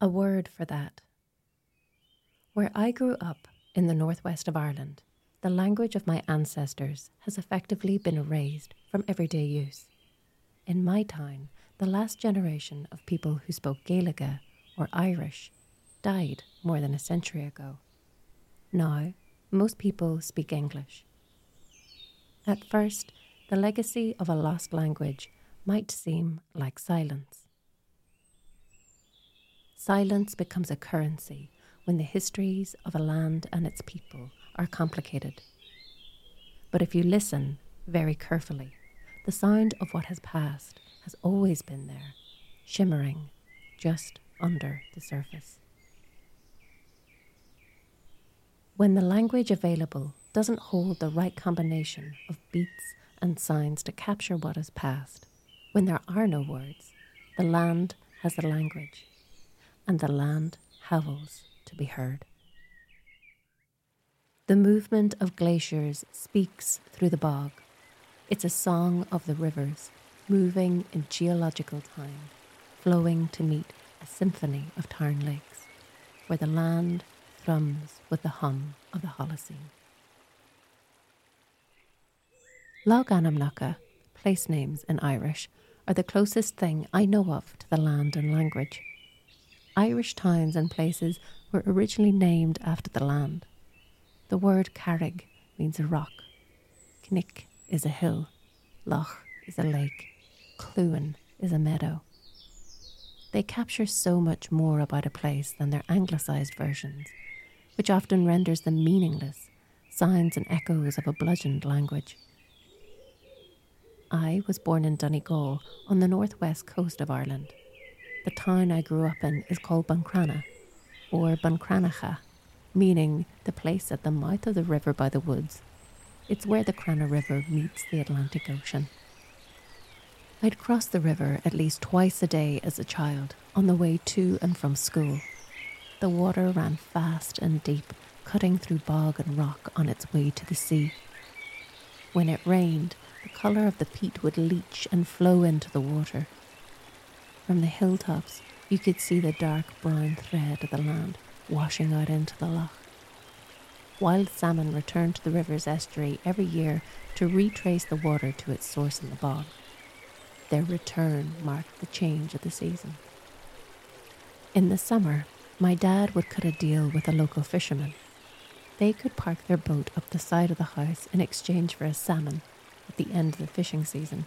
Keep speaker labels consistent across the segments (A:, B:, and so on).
A: A word for that. Where I grew up in the northwest of Ireland, the language of my ancestors has effectively been erased from everyday use. In my time, the last generation of people who spoke Gaeilge or Irish died more than a century ago. Now, most people speak English. At first, the legacy of a lost language might seem like silence. Silence becomes a currency when the histories of a land and its people are complicated. But if you listen very carefully, the sound of what has passed has always been there, shimmering just under the surface. When the language available doesn't hold the right combination of beats and signs to capture what has passed, when there are no words, the land has the language, and the land howls to be heard. The movement of glaciers speaks through the bog. It's a song of the rivers, moving in geological time, flowing to meet a symphony of Tarn lakes, where the land thrums with the hum of the Holocene. Logainmneacha, place names in Irish, are the closest thing I know of to the land and language. Irish towns and places were originally named after the land. The word Carrig means a rock, Knick is a hill, Loch is a lake, Cluain is a meadow. They capture so much more about a place than their anglicised versions, which often renders them meaningless, signs and echoes of a bludgeoned language. I was born in Donegal on the northwest coast of Ireland. The town I grew up in is called Buncrana, or Bun Cranncha, meaning the place at the mouth of the river by the woods. It's where the Crana River meets the Atlantic Ocean. I'd cross the river at least twice a day as a child on the way to and from school. The water ran fast and deep, cutting through bog and rock on its way to the sea. When it rained, the colour of the peat would leach and flow into the water. From the hilltops, you could see the dark brown thread of the land washing out into the loch. Wild salmon returned to the river's estuary every year to retrace the water to its source in the bog. Their return marked the change of the season. In the summer, my dad would cut a deal with a local fisherman. They could park their boat up the side of the house in exchange for a salmon at the end of the fishing season.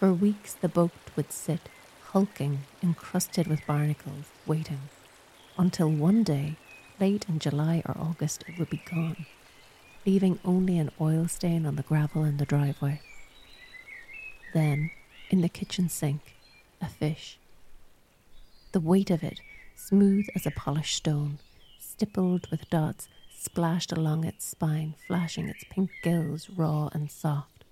A: For weeks, the boat would sit hulking, encrusted with barnacles, waiting, until one day, late in July or August, it would be gone, leaving only an oil stain on the gravel in the driveway. Then, in the kitchen sink, a fish. The weight of it, smooth as a polished stone, stippled with dots, splashed along its spine, flashing its pink gills raw and soft.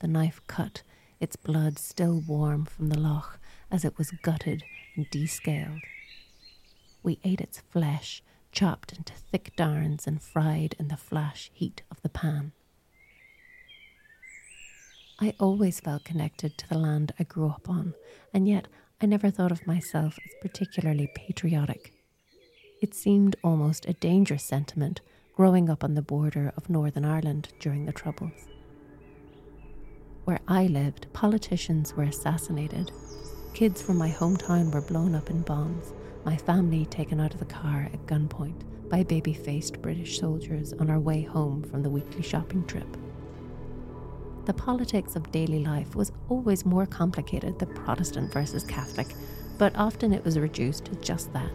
A: The knife cut, its blood still warm from the loch, as it was gutted and descaled. We ate its flesh, chopped into thick darns and fried in the flash heat of the pan. I always felt connected to the land I grew up on, and yet I never thought of myself as particularly patriotic. It seemed almost a dangerous sentiment growing up on the border of Northern Ireland during the Troubles. Where I lived, politicians were assassinated Kids from my hometown were blown up in bombs, my family taken out of the car at gunpoint by baby faced British soldiers on our way home from the weekly shopping trip. The politics of daily life was always more complicated than Protestant versus Catholic, but often it was reduced to just that.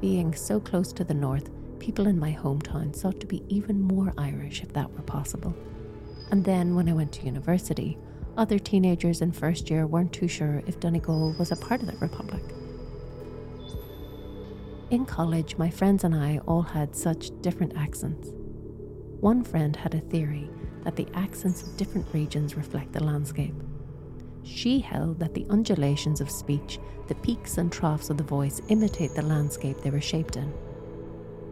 A: Being so close to the north, people in my hometown sought to be even more Irish if that were possible. And then when I went to university, other teenagers in first year weren't too sure if Donegal was a part of the Republic. In college, my friends and I all had such different accents. One friend had a theory that the accents of different regions reflect the landscape. She held that the undulations of speech, the peaks and troughs of the voice, imitate the landscape they were shaped in.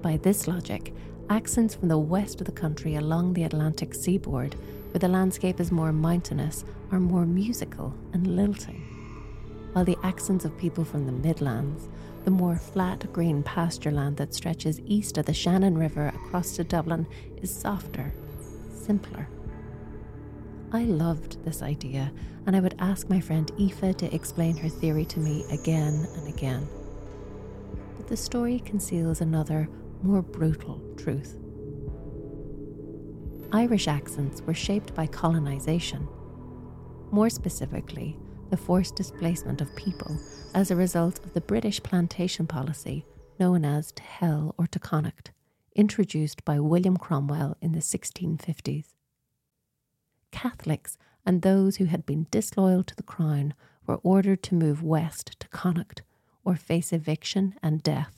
A: By this logic, accents from the west of the country along the Atlantic seaboard where the landscape is more mountainous, are more musical and lilting. while the accents of people from the Midlands, the more flat green pasture land that stretches east of the Shannon River across to Dublin, is softer, simpler. I loved this idea, and I would ask my friend Aoife to explain her theory to me again and again. But the story conceals another, more brutal truth. Irish accents were shaped by colonisation. More specifically, the forced displacement of people as a result of the British plantation policy known as to hell or to Connacht, introduced by William Cromwell in the 1650s. Catholics and those who had been disloyal to the crown were ordered to move west to Connacht or face eviction and death.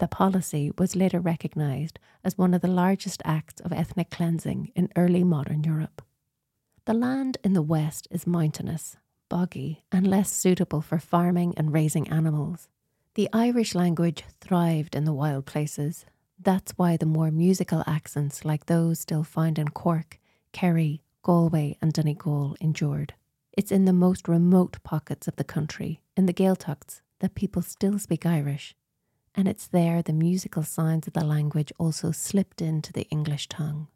A: The policy was later recognised as one of the largest acts of ethnic cleansing in early modern Europe. The land in the west is mountainous, boggy, and less suitable for farming and raising animals. The Irish language thrived in the wild places. That's why the more musical accents like those still found in Cork Kerry, Galway, and Donegal endured. It's in the most remote pockets of the country, in the Gaeltachts, that people still speak Irish, and it's there the musical signs of the language also slipped into the English tongue.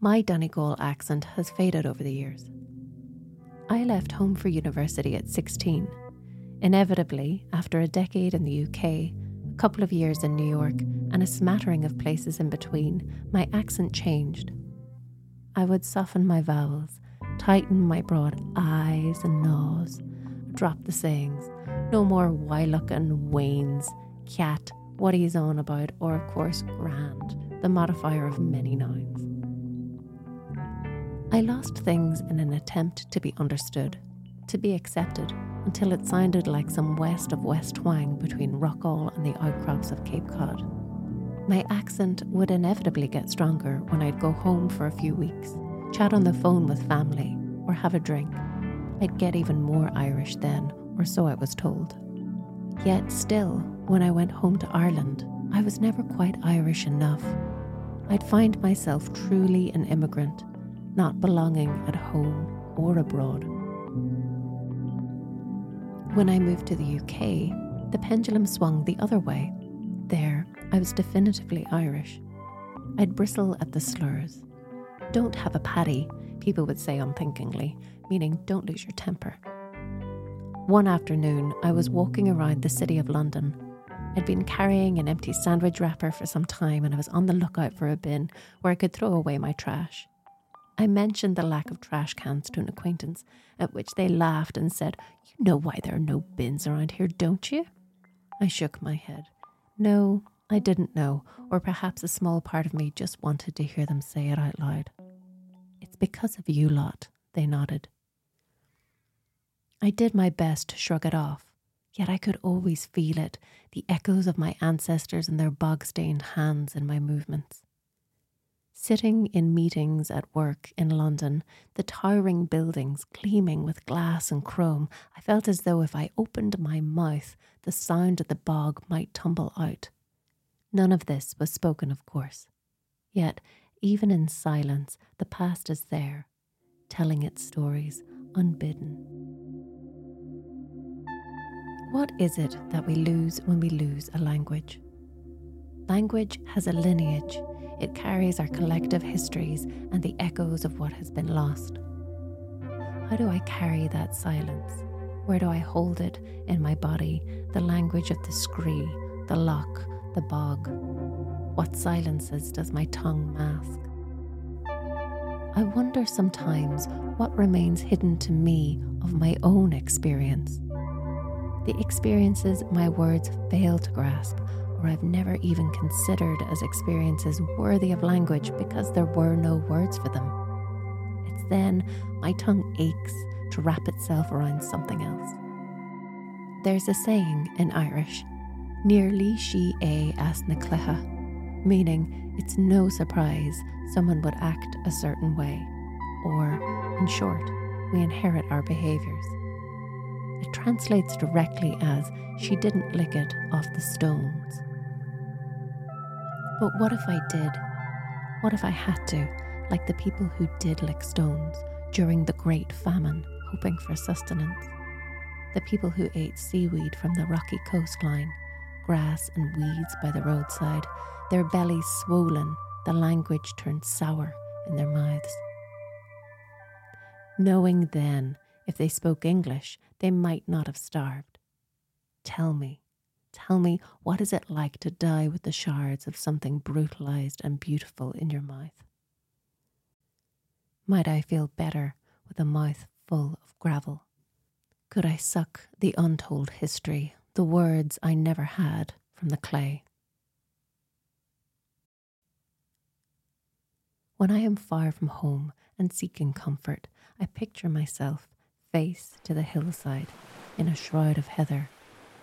A: My Donegal accent has faded over the years. I left home for university at 16. Inevitably, after a decade in the UK, a couple of years in New York, and a smattering of places in between, my accent changed I would soften my vowels, tighten my broad eyes and nose, drop the sayings. No more Wylock and Wayne's, cat, what he's on about, or of course, grand, the modifier of many nouns. I lost things in an attempt to be understood, to be accepted, until it sounded like some west of West Twang between Rockall and the outcrops of Cape Cod. My accent would inevitably get stronger when I'd go home for a few weeks, chat on the phone with family, or have a drink. I'd get even more Irish then, or so I was told. Yet still, when I went home to Ireland, I was never quite Irish enough. I'd find myself truly an immigrant, not belonging at home or abroad. When I moved to the UK, the pendulum swung the other way. There, I was definitively Irish. I'd bristle at the slurs. Don't have a paddy, people would say unthinkingly, meaning don't lose your temper. One afternoon, I was walking around the city of London. I'd been carrying an empty sandwich wrapper for some time and I was on the lookout for a bin where I could throw away my trash. I mentioned the lack of trash cans to an acquaintance, at which they laughed and said, You know why there are no bins around here, don't you? I shook my head. No, I didn't know, or perhaps a small part of me just wanted to hear them say it out loud. It's because of you lot, they nodded. I did my best to shrug it off, yet I could always feel it the echoes of my ancestors and their bog stained hands in my movements. Sitting in meetings at work in London, the towering buildings gleaming with glass and chrome, I felt as though if I opened my mouth, the sound of the bog might tumble out. None of this was spoken, of course. Yet, even in silence, the past is there, telling its stories unbidden. What is it that we lose when we lose a language? Language has a lineage, it carries our collective histories and the echoes of what has been lost. How do I carry that silence? Where do I hold it in my body, the language of the scree, the lock, the bog? What silences does my tongue mask? I wonder sometimes what remains hidden to me of my own experience. The experiences my words fail to grasp, or I've never even considered as experiences worthy of language because there were no words for them. It's then my tongue aches to wrap itself around something else. There's a saying in Irish Nearly she a as na meaning it's no surprise someone would act a certain way, or, in short, we inherit our behaviours. It translates directly as she didn't lick it off the stones. But what if I did? What if I had to, like the people who did lick stones during the Great Famine, hoping for sustenance? the people who ate seaweed from the rocky coastline, grass and weeds by the roadside, their bellies swollen, the language turned sour in their mouths. Knowing then, if they spoke English, they might not have starved. Tell me, tell me, what is it like to die with the shards of something brutalized and beautiful in your mouth? Might I feel better with a mouth full of gravel? Could I suck the untold history, the words I never had from the clay? When I am far from home and seeking comfort, I picture myself face to the hillside in a shroud of heather,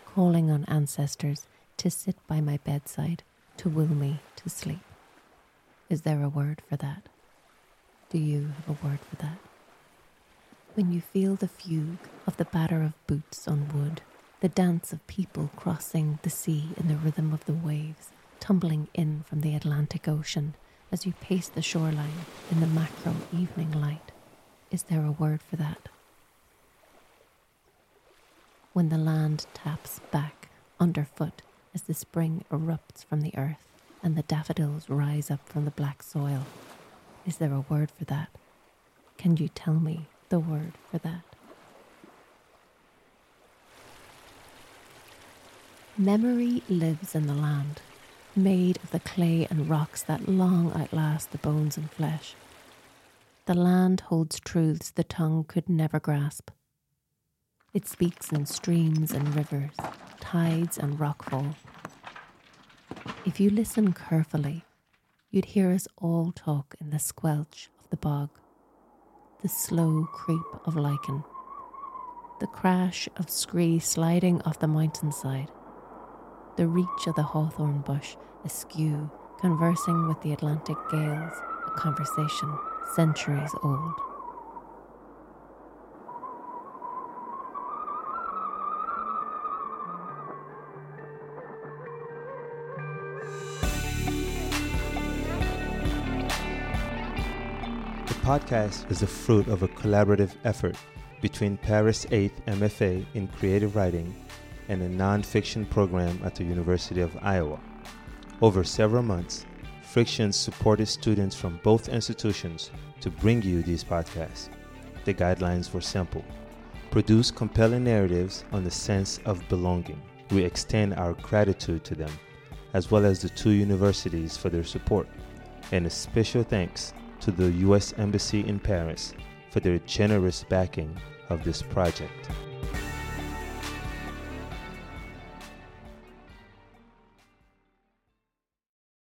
A: calling on ancestors to sit by my bedside to will me to sleep. Is there a word for that? Do you have a word for that? When you feel the fugue of the batter of boots on wood, the dance of people crossing the sea in the rhythm of the waves tumbling in from the Atlantic Ocean as you pace the shoreline in the macro evening light. Is there a word for that? When the land taps back underfoot as the spring erupts from the earth and the daffodils rise up from the black soil, is there a word for that? Can you tell me the word for that? Memory lives in the land made of the clay and rocks that long outlast the bones and flesh. The land holds truths the tongue could never grasp. It speaks in streams and rivers, tides and rockfall. If you listen carefully, you'd hear us all talk in the squelch of the bog, the slow creep of lichen, the crash of scree sliding off the mountainside, the reach of the hawthorn bush askew, conversing with the Atlantic gales, a conversation centuries old.
B: Podcast is the fruit of a collaborative effort between Paris 8th MFA in creative writing and a nonfiction program at the University of Iowa. Over several months, Frictions supported students from both institutions to bring you these podcasts. The guidelines were simple produce compelling narratives on the sense of belonging. We extend our gratitude to them, as well as the two universities for their support, and a special thanks to the U.S. Embassy in Paris for their generous backing of this project.